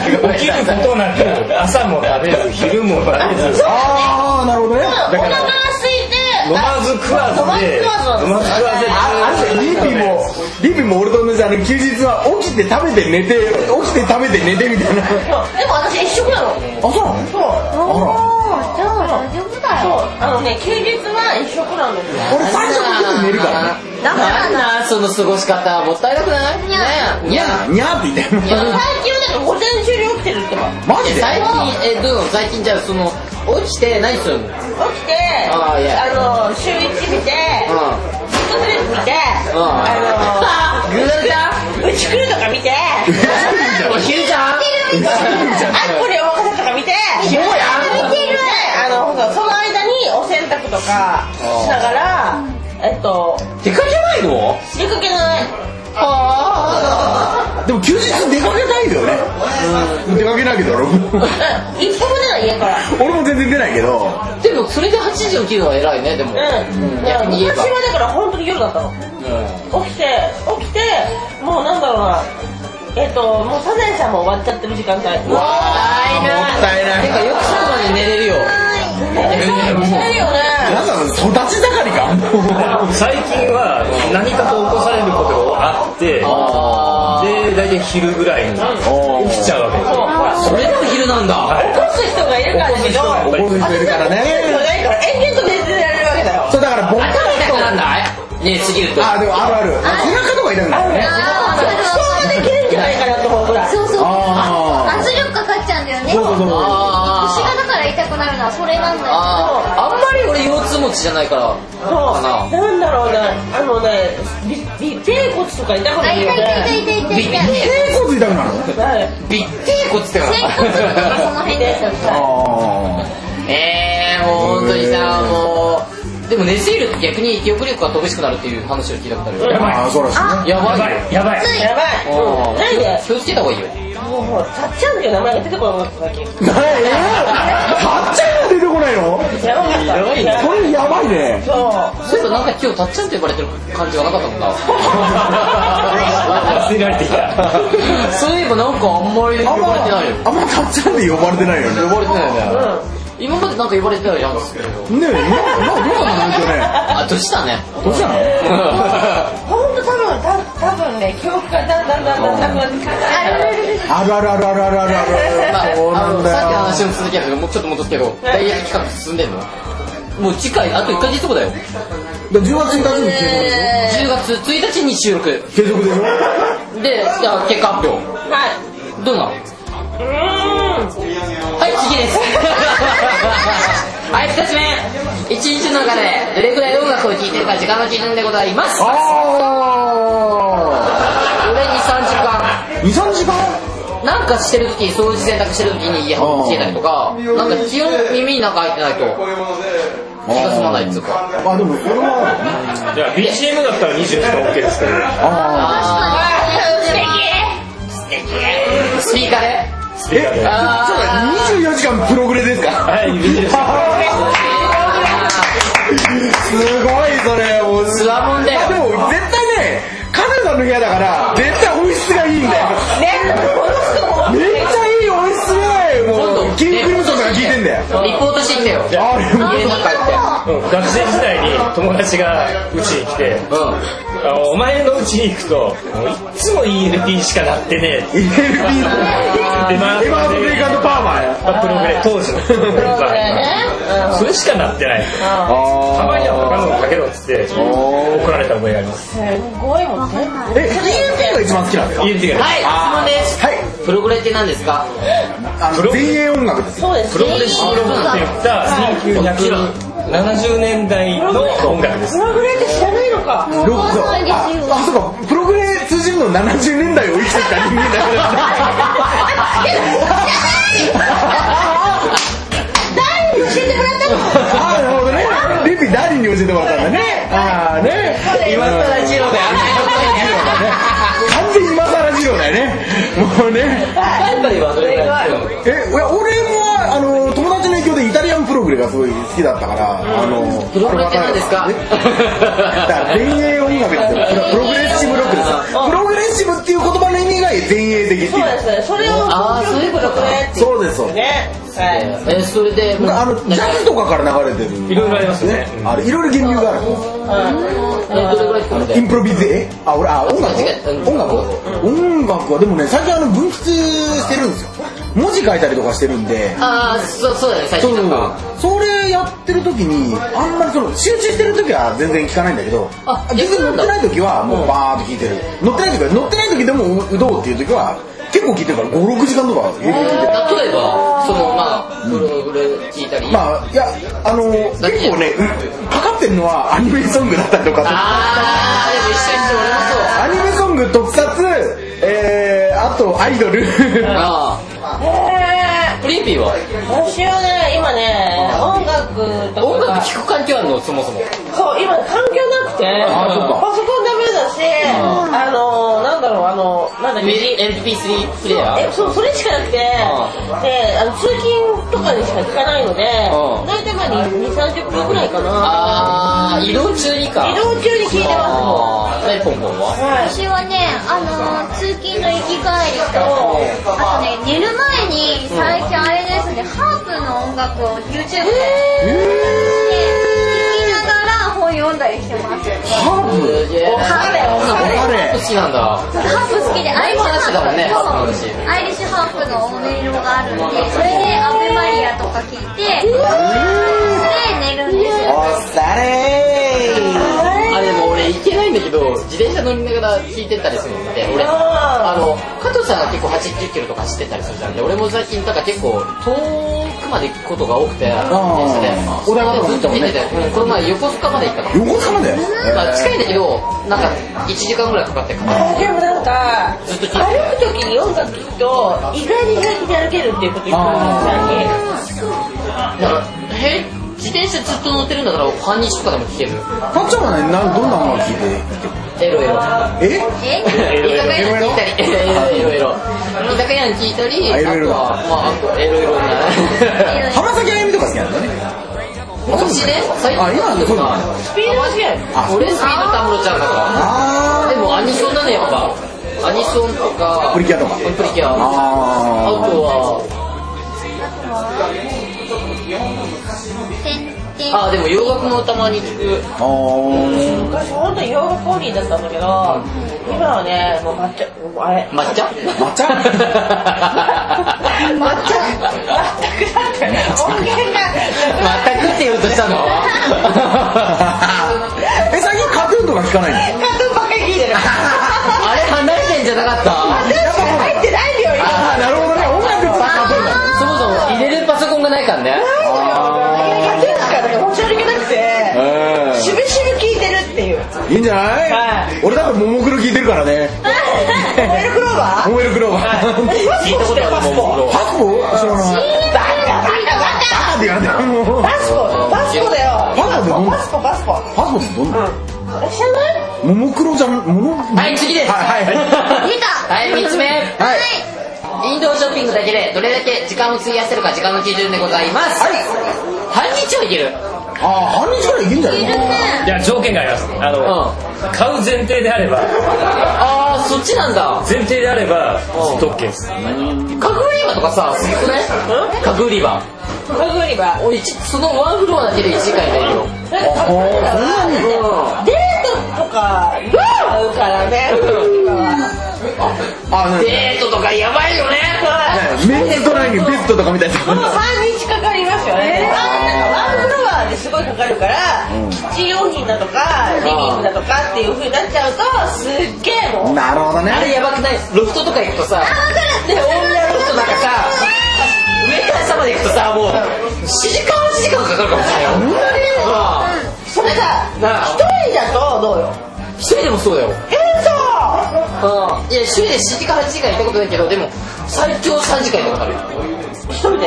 [SPEAKER 3] に 起きてる
[SPEAKER 2] こ
[SPEAKER 7] となく朝も食べず昼も食べず。
[SPEAKER 3] ああなるほどね。
[SPEAKER 2] った。お腹が空いて。
[SPEAKER 7] 飲まず食わずで飲まず食わずで
[SPEAKER 3] ああれリッピーもリッピーも俺と同じあの休日は起きて食べて寝て起きて食べて寝てみたいな。
[SPEAKER 2] でも私一食なの。
[SPEAKER 3] あそうなの？
[SPEAKER 2] そう。
[SPEAKER 3] あ
[SPEAKER 6] じゃあ大丈夫だ
[SPEAKER 2] そう
[SPEAKER 6] よ。
[SPEAKER 2] あのね、休日は一食なんですよ。
[SPEAKER 3] ら俺最初の時寝るからね。
[SPEAKER 6] だから。
[SPEAKER 1] なその過ごし方もったいなくない？ねえいや
[SPEAKER 3] にゃーって言って
[SPEAKER 2] 最近はだから午前中に起きてるってば。
[SPEAKER 3] マジで？
[SPEAKER 1] 最近えどう最近じゃあその起きて何するの
[SPEAKER 2] て、
[SPEAKER 1] あ
[SPEAKER 2] の、週一見て、
[SPEAKER 1] うん
[SPEAKER 2] ずっとテレビ見て、
[SPEAKER 1] うん。
[SPEAKER 2] あの、
[SPEAKER 1] グーちゃん
[SPEAKER 2] うち来るとか見て、
[SPEAKER 1] お昼じゃん。
[SPEAKER 2] あこれとか見て、
[SPEAKER 1] や
[SPEAKER 2] あの、その間にお洗濯とかしながら、えっと、
[SPEAKER 1] 出かけないの？
[SPEAKER 2] 出かけない。
[SPEAKER 3] でも休日出かけたいよね出かけないけど俺も
[SPEAKER 2] うん一歩も出ない家から？
[SPEAKER 3] 俺も全然出ないけど
[SPEAKER 1] でもそれで8時起きるのは偉いねでも
[SPEAKER 2] うん。
[SPEAKER 1] 逆に言えば
[SPEAKER 2] 昔はだから本当に夜だったの。起きて、起きて、もうなんだろうな、えっと、もうサザエさんも終わっちゃってる時間帯。
[SPEAKER 1] もったいない
[SPEAKER 3] もったいない
[SPEAKER 1] てかよくそこまで寝れるよ。
[SPEAKER 3] なんだろう育ち盛りか
[SPEAKER 7] 最近は何かと起こされることがあって
[SPEAKER 1] あ
[SPEAKER 7] で大体昼ぐらいに起きちゃうわけ。です
[SPEAKER 1] それでも昼なんだ。
[SPEAKER 2] 起こす人がいるからだけど、
[SPEAKER 3] 怒る人いるからね。
[SPEAKER 2] 延々と寝てられるわけだよ。
[SPEAKER 3] そうだから僕
[SPEAKER 1] なんないねえすぎると
[SPEAKER 3] あでもあるある。背中とか痛くなるね
[SPEAKER 6] あ
[SPEAKER 2] 人ができるんじゃないかなと思うぐらい。
[SPEAKER 6] そうそう。圧力かかっちゃうんだよね。
[SPEAKER 3] そうそうそう。
[SPEAKER 1] あ
[SPEAKER 6] 腰がだから痛くなるのはそれなんだよ。
[SPEAKER 1] ああんまり俺腰痛持ちじゃないから
[SPEAKER 2] そう。
[SPEAKER 1] かな
[SPEAKER 2] なんだろうね、あのね、びび尾てい骨とか痛くないよね。
[SPEAKER 6] 痛い痛い痛い痛い痛い。
[SPEAKER 3] 頸骨痛くなるの？
[SPEAKER 2] はい
[SPEAKER 1] びって骨ってか
[SPEAKER 6] 仙骨とかその辺ですよ。
[SPEAKER 3] あ
[SPEAKER 1] えー、もう本当にさもうでも寝すぎると逆に記憶力が乏しくなるっていう話を聞いたことあるよ
[SPEAKER 7] やばい
[SPEAKER 3] あそうらしいね
[SPEAKER 1] やばいよ
[SPEAKER 7] やばい。
[SPEAKER 2] やばい。
[SPEAKER 1] うん
[SPEAKER 2] うん。なんで
[SPEAKER 1] 気をつけた方がいいよ
[SPEAKER 2] もうもう、たっちゃんっていう名前が出てこなかっただけ。
[SPEAKER 3] えーたっちゃんが出てこないの？
[SPEAKER 2] やばかった。
[SPEAKER 1] やばい。ね
[SPEAKER 3] これやばいね。
[SPEAKER 2] そう。
[SPEAKER 1] そういえばなんか今日たっちゃんって呼ばれてる感じはなかったもんな。
[SPEAKER 7] 忘れられてきた
[SPEAKER 1] そういえばなんかあんまり呼
[SPEAKER 3] あんま
[SPEAKER 1] ばれてないよ。
[SPEAKER 3] あんまたっちゃんで呼ばれてないよね。
[SPEAKER 1] 呼ばれてないよね。
[SPEAKER 2] うん。
[SPEAKER 1] 今までなんか呼ばれてないじゃんですけど
[SPEAKER 3] ねえななどうなの本当ね。
[SPEAKER 1] あどうしたね。
[SPEAKER 3] どうした
[SPEAKER 2] 多分、ね、記憶がだんだんだんだんなくなってきた。
[SPEAKER 3] あるあるあるあるあるある
[SPEAKER 1] まあ、
[SPEAKER 3] そうな
[SPEAKER 1] あの
[SPEAKER 3] だ
[SPEAKER 1] さっきの話の続きやけどもうちょっと戻すけどダイヤ企画進んでんのもう次回あと1ヶ月後だよ
[SPEAKER 3] 10月1日に継続でし
[SPEAKER 1] 10月1日に収録
[SPEAKER 3] ょ継続でしょ
[SPEAKER 1] でじゃあ結果発表
[SPEAKER 2] はい。
[SPEAKER 1] どうなの。はい次ですはい2つ目一日の中でどれくらい音楽を聴いてるか時間の基準でございます
[SPEAKER 3] あ
[SPEAKER 1] 俺23時間。
[SPEAKER 3] あ23時間？
[SPEAKER 1] なんかしてる時掃除洗濯してる時にイヤホンつけたりとかなんか基本耳になんか入ってないと気が済まないっつうか。
[SPEAKER 3] あでも俺は。
[SPEAKER 7] じゃあ BGM だったら20時間 OK ですけど。
[SPEAKER 3] あ
[SPEAKER 1] スピーカーで？
[SPEAKER 7] スピーカーで。
[SPEAKER 1] あ
[SPEAKER 3] あ24時間プログレですか？
[SPEAKER 7] はい20時
[SPEAKER 3] すごいそれ。もう。
[SPEAKER 1] つわもんだよ。
[SPEAKER 3] でも絶対の部屋だから絶対音質がいいんだよ。めっちゃいい音質もうキングクリムゾンが聞いてんだよ。
[SPEAKER 1] リポートしてんだよ。
[SPEAKER 3] あれも
[SPEAKER 1] 家の中行
[SPEAKER 7] う。ん学生時代に友達がうちに来てあのお前のうちに行くともういっつも ELP しか鳴ってね。え
[SPEAKER 3] ELP
[SPEAKER 7] でまあ
[SPEAKER 3] エマードレイカードパーマや。
[SPEAKER 7] まあプログレ当時のプログレそれしか鳴ってない。たまには他のもかけろっつって怒られた覚えがあります。
[SPEAKER 2] すごいもんね。
[SPEAKER 3] え ELP が一番好きなんですか
[SPEAKER 7] ELP が
[SPEAKER 1] はい質問です。
[SPEAKER 3] はい
[SPEAKER 1] プログレって何ですか？
[SPEAKER 3] 前衛音楽ですよ。
[SPEAKER 2] そうです
[SPEAKER 7] プログレッシブロックって言った1970年代の音楽です。
[SPEAKER 2] プログレって知らないのか。
[SPEAKER 3] ロック。
[SPEAKER 6] そうですよ
[SPEAKER 3] ああそうか。プログレ通じるの70年代を生きてきた人間だ
[SPEAKER 2] 誰に教えてもらったの？
[SPEAKER 3] ああなるほどね。リピダーリンに教えてもらったんだね。ああね。
[SPEAKER 1] 今更ジローで
[SPEAKER 3] 完全に今更二郎だよねもうね。えいや俺もあの友達の影響でイタリアンプログレがすごい好きだったから、あの
[SPEAKER 1] プログレって何ですか？
[SPEAKER 3] え？だから前衛音楽ですよプログレッシブロックです。よプログレッシブっていう言葉の意味が前衛的。
[SPEAKER 2] そうですね。それを
[SPEAKER 1] あーそういうことか。
[SPEAKER 3] そうですそうです。
[SPEAKER 2] ね。はい。
[SPEAKER 1] えそれで
[SPEAKER 3] あのジャズとかから流れてる
[SPEAKER 7] いろいろありますね。うん。
[SPEAKER 3] あれいろいろ源流がある。
[SPEAKER 1] えどれぐらい聞こえて
[SPEAKER 3] インプロビゼ？えあ俺あ音楽？
[SPEAKER 1] 違う
[SPEAKER 3] 音楽？音楽はでもね最近あの分泌してるんですよ文字書いたりとかしてるんで。
[SPEAKER 1] ああそうそうだね最
[SPEAKER 3] それやってる時にあんまりその集中してる時は全然聞かないんだけど
[SPEAKER 1] あ
[SPEAKER 3] 全然乗ってない時はもうバーッと聞いてる。乗ってない時は乗ってない時でもううどうっていう時は結構聞いてるから56時間とか平気で聞いてる。
[SPEAKER 1] 例えばそのまあプログレ聞いたり。
[SPEAKER 3] まあいやあの結構ねうんかかってるのはアニメソングだったりとか。
[SPEAKER 1] ああでも一緒一緒俺もそう。
[SPEAKER 3] アニメソング特撮えー、あとアイドル。
[SPEAKER 1] あ
[SPEAKER 2] へ
[SPEAKER 1] あプリンピーは？
[SPEAKER 2] ー私はね今ね音楽とか。
[SPEAKER 1] 音楽聴く環境あるの？そもそも。
[SPEAKER 2] そう今環境なくて。
[SPEAKER 3] あそうか。
[SPEAKER 2] パソコンダメだしあのなんだろうあのなんだっけ
[SPEAKER 1] ？MP3 プレイヤー
[SPEAKER 2] えそうそれしかなくて。であの通勤とかにしか聞かないので
[SPEAKER 1] うん。
[SPEAKER 2] 大体まあ2 3 0分ぐらいかな。
[SPEAKER 1] ああ移動中にか。
[SPEAKER 2] 移動中に聞いてます。も
[SPEAKER 1] ああ何ポンポンは
[SPEAKER 6] 私はね、あのー通勤の行き帰りと、あとね、寝る前に最近あれですね、ハープの音楽を YouTube で、聞きながら本読んだりしてます。
[SPEAKER 3] ハー
[SPEAKER 2] ハーレ
[SPEAKER 3] ハーレ
[SPEAKER 1] 好きなんだ。
[SPEAKER 6] ハープ好きで、アイリッシュ
[SPEAKER 1] 話だもんね
[SPEAKER 6] ハープ、
[SPEAKER 1] 話。
[SPEAKER 6] そうアイリッシュハープの音色があるんで、それでアベマリアとか聞いて、で、寝るんですよ。
[SPEAKER 3] おされ
[SPEAKER 1] あ行けないんだけど自転車乗りながら聞いてたりするの。で俺あの加藤さんが結構80キロとか走ってたりするじゃん。で俺も最近だから結構遠くまで行くことが多くて自転車で。
[SPEAKER 3] お台場とか行ったもんね
[SPEAKER 1] ずっと見ててうんこの前横須賀まで行ったの。
[SPEAKER 3] 横浜で？
[SPEAKER 1] まあ近いんだけどなんか1時間ぐらいかかってるから
[SPEAKER 2] でもなんか
[SPEAKER 1] ずっと聞いて
[SPEAKER 2] 歩く時に音楽聴くと意外に平気で歩けるっていうこと言ってます最近
[SPEAKER 1] だからへ？自転車ずっと乗ってるんだから半日とかでも聞ける。
[SPEAKER 3] たっちゃんはねなどんなものを聞いて
[SPEAKER 1] エロエロ
[SPEAKER 3] え？
[SPEAKER 6] え？
[SPEAKER 1] 居酒屋に聞いたりエロエロ居酒屋に聞いたり
[SPEAKER 3] あ
[SPEAKER 1] とはまああとエロエロな。
[SPEAKER 3] 浜崎あゆみとか好きなんだね。
[SPEAKER 1] 昔ね最近。
[SPEAKER 3] あ今はそうなんだ
[SPEAKER 2] スピードが違う
[SPEAKER 3] あ
[SPEAKER 1] 俺スピードタムロちゃんだか
[SPEAKER 3] あ
[SPEAKER 1] らでもアニソンだねやっぱ。アニソンとか。
[SPEAKER 3] プリキュアとか。
[SPEAKER 1] プリキュア。あ
[SPEAKER 3] あ
[SPEAKER 1] とはあでも洋楽もたまに聞く。
[SPEAKER 3] あー。
[SPEAKER 2] 昔本当に洋楽オンリーだったんだけど今はねもう抹茶。もうあれ。
[SPEAKER 1] 抹茶？
[SPEAKER 3] 抹茶？
[SPEAKER 2] 抹茶？全くだって音源が
[SPEAKER 1] 全くって言おうとしたの？
[SPEAKER 3] え最近カトゥーンとか聞かないの？
[SPEAKER 2] カートゥーンばっかり聞いてる。
[SPEAKER 1] あれ離れてんじゃなかった？
[SPEAKER 2] 入ってないんだよ今。
[SPEAKER 3] ああなるほどね。音楽ってカトゥーンだ
[SPEAKER 1] そもそも入れるパソコンがないからね
[SPEAKER 2] 持ち歩けなくて
[SPEAKER 3] え
[SPEAKER 2] しぶしぶ聞いてるっていう。
[SPEAKER 3] えいいんじゃない？
[SPEAKER 2] はい。
[SPEAKER 3] 俺だってももクロ聞いてるからね。
[SPEAKER 2] モエルクローバー？
[SPEAKER 3] モエルクローバー。
[SPEAKER 1] 聞いたことあるもんも
[SPEAKER 3] パスポ知らない
[SPEAKER 2] バカバカバカ
[SPEAKER 3] って言われてもう
[SPEAKER 2] バスコバスコだよ。
[SPEAKER 3] バスコってどんな
[SPEAKER 2] バスコバスコ
[SPEAKER 3] パスポってどんな？
[SPEAKER 2] え知らない
[SPEAKER 3] ももクロじゃん？もも
[SPEAKER 1] はい次です。
[SPEAKER 3] はいはい。
[SPEAKER 1] はい3つ目。
[SPEAKER 3] はい。
[SPEAKER 1] インドショッピングだけでどれだけ時間を費やせるか時間の基準でございます。
[SPEAKER 3] はい。
[SPEAKER 1] 半日はいける
[SPEAKER 3] ああ半日ぐらいいけんじゃないかない
[SPEAKER 7] や条件があります。あの、買う前提であれば。
[SPEAKER 1] ああそっちなんだ。
[SPEAKER 7] 前提であれば
[SPEAKER 1] うん。
[SPEAKER 7] 特権です。
[SPEAKER 1] 家具売り場とかさすごくない家具売り場。
[SPEAKER 2] 家具売り場。
[SPEAKER 1] 俺一そのワンフロアだけで1時間いないよ。
[SPEAKER 2] だって家具売り場はデートとか合うからね。
[SPEAKER 3] あね
[SPEAKER 1] デートとかやばいよね。
[SPEAKER 3] メンズトライにベストとかみたいな。
[SPEAKER 2] もう半日かかりますよね、ワンってすごいかかるから、うん、キッチン用品だとかリビングだとかっていうふうになっちゃうとすっげえもう
[SPEAKER 3] なるほどね。
[SPEAKER 1] あれやばくない？ロフトとか行くとさあ
[SPEAKER 6] 分かる。って大ロフトなんか
[SPEAKER 1] さ上から下ま
[SPEAKER 2] で行くとさ
[SPEAKER 1] もう7時間は8時間かかるかもしれないよ、うん、それさ一人だとどうよ？一人でもそうだよ。
[SPEAKER 2] えそ
[SPEAKER 1] う！うん、いや週で7時間8時間行ったことないけどでも最強3時間行ったことある
[SPEAKER 2] 一人で、うん、
[SPEAKER 1] い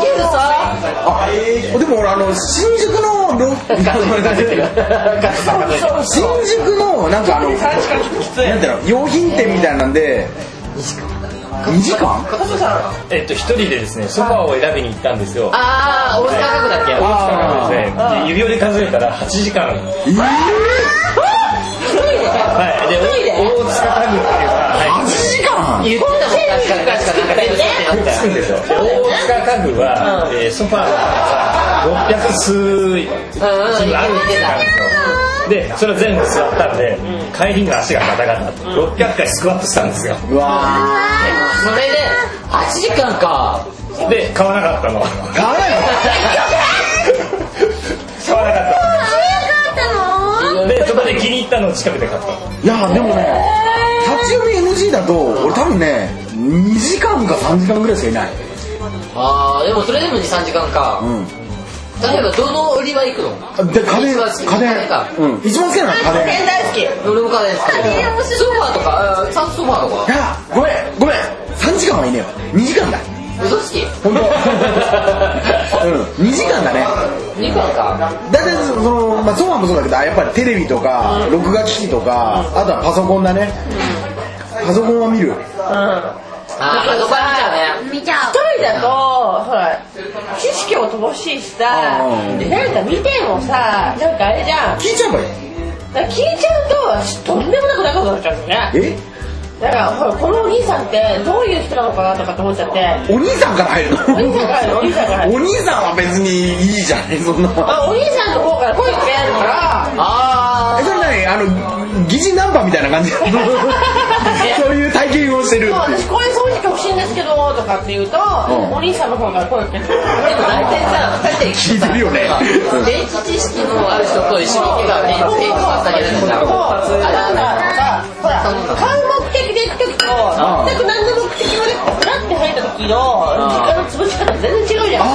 [SPEAKER 1] けるさ。
[SPEAKER 3] あでも俺あの新宿のロ新宿のなんかあのなんていうの用品店みたいなんで2時間？
[SPEAKER 7] えっと一人でですねソファーを選びに行ったんですよ。
[SPEAKER 1] ああ大阪だっけ？
[SPEAKER 3] あ
[SPEAKER 7] ですね。で指折り数えたら8時間。はい。で大塚家具っていう
[SPEAKER 3] 8時間
[SPEAKER 7] は、えーソファーが600数
[SPEAKER 1] うんうん
[SPEAKER 7] 数あるんですよ。でそれを全部座ったんで、帰りの足がガタガタって600回スクワットしたんですよ。
[SPEAKER 3] うわ
[SPEAKER 1] それで8時間か。
[SPEAKER 7] で買わなかったの。
[SPEAKER 3] ー買わない
[SPEAKER 7] 買わなかっ
[SPEAKER 6] った
[SPEAKER 7] でそこで気に入ったのを近くで買った
[SPEAKER 3] の。いやでもね立ち読み NG だと俺多分ね2時間か3時間ぐらいしかいない。
[SPEAKER 1] ああでもそれでも23時間か。
[SPEAKER 3] うん。
[SPEAKER 1] 例えばどの売り場行くの？
[SPEAKER 3] で家電家電
[SPEAKER 1] 家電。か？
[SPEAKER 3] うん。一番好きなのは家電。
[SPEAKER 2] 大好き。
[SPEAKER 1] 俺も家電好き
[SPEAKER 6] 家電面白い。
[SPEAKER 1] ソファーとか？サンソファーとか？
[SPEAKER 3] いやごめんごめん。3時間はいねえよ2時間だ2
[SPEAKER 1] 分か。
[SPEAKER 3] 大体その、まあ、ソファーもそうだけどやっぱりテレビとか録画機器とかあとはパソコンだね。パソコンは見る。
[SPEAKER 1] ああどこ見ちゃうね。
[SPEAKER 6] 見ちゃう。
[SPEAKER 2] 一人だとほら知識も乏しいしさなんか見てもさなんかあれじゃん。
[SPEAKER 3] 聞いちゃえばいい。
[SPEAKER 2] 聞いちゃうととんでもなく仲良くなっちゃうんだよね。
[SPEAKER 3] え？
[SPEAKER 2] だからこのお兄さんってどういう人なのかなとかって思っちゃって。
[SPEAKER 3] お兄さんから入るの？
[SPEAKER 2] お兄さんから入る。お兄さんから
[SPEAKER 3] お兄さんは別にいいじゃないそんな。
[SPEAKER 2] あお兄さんの方から声かけられるから。
[SPEAKER 1] あ
[SPEAKER 3] えそれ何？あの疑似ナンパみたいな感じ そういう体験をしてる
[SPEAKER 2] そう
[SPEAKER 3] っていう。
[SPEAKER 2] 私これ掃除しいんですけどとかって言うと、
[SPEAKER 3] ん。
[SPEAKER 2] お兄さんの方から声かけてくる。
[SPEAKER 1] でも大体さ大体
[SPEAKER 3] 聞いてるよね。うん
[SPEAKER 1] 電気知識のある人と一緒に行けば電気使ったりするじゃん
[SPEAKER 2] そう
[SPEAKER 1] あれは
[SPEAKER 2] さほら買う目的で行く時と全く何の目的もなくって入った時の時間の潰し方全然違うじゃん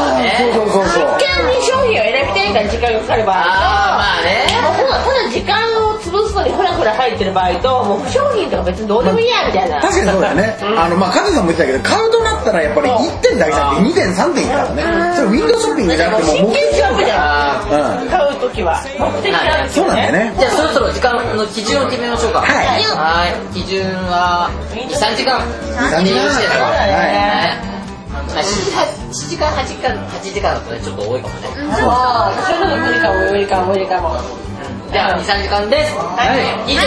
[SPEAKER 3] そうそうそうそう。
[SPEAKER 2] 一見に商品を選びたいから時間がかかる場合と
[SPEAKER 1] ああまあね
[SPEAKER 2] すのにフラフラ入ってる場合ともう商品とか別にどうでもいいやみたいな。
[SPEAKER 3] 確かにそうだよね、あのまあ加藤さんも言ってたけど買うとなったらやっぱり1点だけじゃなくて2点3点い。くからねそれウィンドウショッピングじゃなくてもう
[SPEAKER 2] 真剣勝負じゃ
[SPEAKER 1] あ
[SPEAKER 3] うん。
[SPEAKER 2] ん買う時は。目的なんです
[SPEAKER 3] そうなんだよね。
[SPEAKER 1] ーじゃあそろそろ時間の基準を決めましょうか。
[SPEAKER 3] はい。
[SPEAKER 1] はい。基準は23時間。
[SPEAKER 3] 3時間。は
[SPEAKER 2] ね。
[SPEAKER 1] まあ7時間8時間8時間だとねちょっと多いかもね。
[SPEAKER 2] ああそう。いうの無理かも無理かも無理かも
[SPEAKER 1] じゃあ23時間です。
[SPEAKER 2] はい。
[SPEAKER 1] 以上。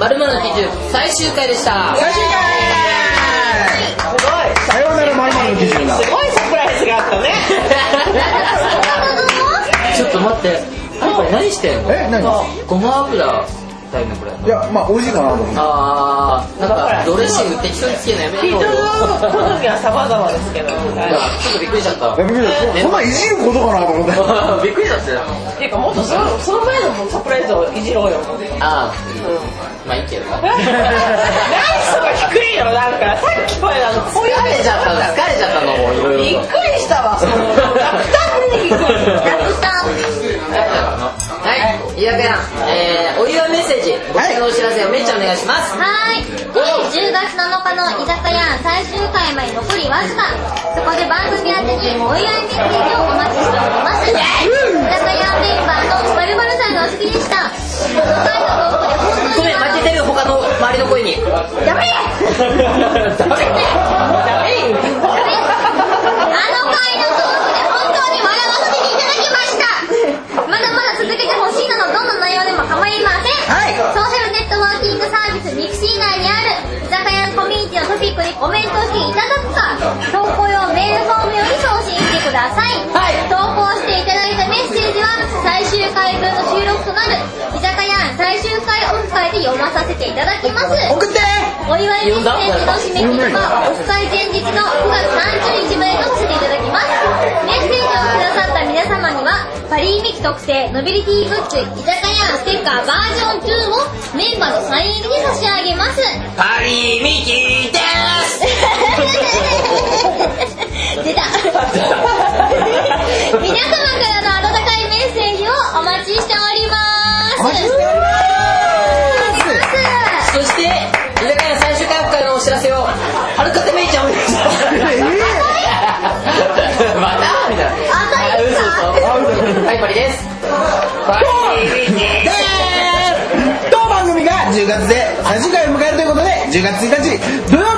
[SPEAKER 1] まるまるの基準最終回でした。
[SPEAKER 3] 最終
[SPEAKER 2] す。ごい。
[SPEAKER 3] 回さようならまるまるの基準だ。
[SPEAKER 2] すごいサプライズがあったね。
[SPEAKER 1] ちょっと待って。あれこれ何してんの？
[SPEAKER 3] え何？
[SPEAKER 1] ごま油だよねこれ
[SPEAKER 3] いやまあ美味しいかなと思って
[SPEAKER 1] あーなんかドレッシング適当につけるのやめ
[SPEAKER 2] 人の好みは様々ですけど
[SPEAKER 1] ちょっとびっくりしちゃった。
[SPEAKER 3] びっくりした。そんなんいじることかなと思って。
[SPEAKER 1] びっくりしちゃったよ。
[SPEAKER 2] っていうかもっとそのその前のサプライズをいじろうよ
[SPEAKER 1] ああまあいいけど。
[SPEAKER 2] 何そが低いのなんか。さっきまであのこういう
[SPEAKER 1] 疲れちゃったの。疲れちゃったのもういろいろ。
[SPEAKER 2] びっくりしたわその。楽単にびっくりした
[SPEAKER 1] はい、居酒屋、えー、お祝いメッセージ、僕のお知らせをめっちゃんお願いします。
[SPEAKER 6] はい、えー10月7日の居酒屋最終回まで残りわずか。そこで番組宛てにお祝いメッセージをお待ちしております。居酒屋メンバーのバルバルさんがお好きでした。北海道トークで本当に
[SPEAKER 1] ごめん、負けてる他の周りの声に。
[SPEAKER 6] ダメ。
[SPEAKER 2] ダメ。よ
[SPEAKER 6] あの回のトークで本当に笑わせていただきましたまだまだ続けてほしいなどどんな内容でも構いません、
[SPEAKER 3] はい。
[SPEAKER 6] ソーシャルネットワーキングサービスミクシー内にある居酒屋コミュニティのトピックにコメントしていただくか投稿用メールフォームより送信してください、投稿していただいたメッセージは最終回分の収録となる居酒屋最終回オフ会で読まさせていただきます。
[SPEAKER 3] 送って。
[SPEAKER 6] お祝いメッセージの締め切りはオフ会前日の9月30日までとさせていただきますメッセージをくださった皆様にはパリーミキ特製ノビリティグッズ居酒屋ステッカーバージョン2をメンバーのサイン入りで差し上げます。
[SPEAKER 1] パリミキです。
[SPEAKER 6] 出 た
[SPEAKER 3] 10月1日文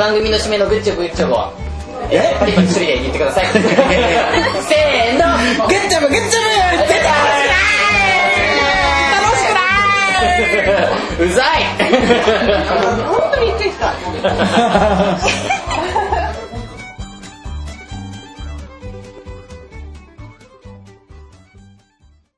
[SPEAKER 3] 番組の
[SPEAKER 1] 締めのグッチョブグッチョブは
[SPEAKER 3] え？
[SPEAKER 1] やっぱり一で言ってください。せーの。
[SPEAKER 3] グッチョブグッチョブ出た楽しくないう
[SPEAKER 1] ざい。
[SPEAKER 2] 本当に言ってきた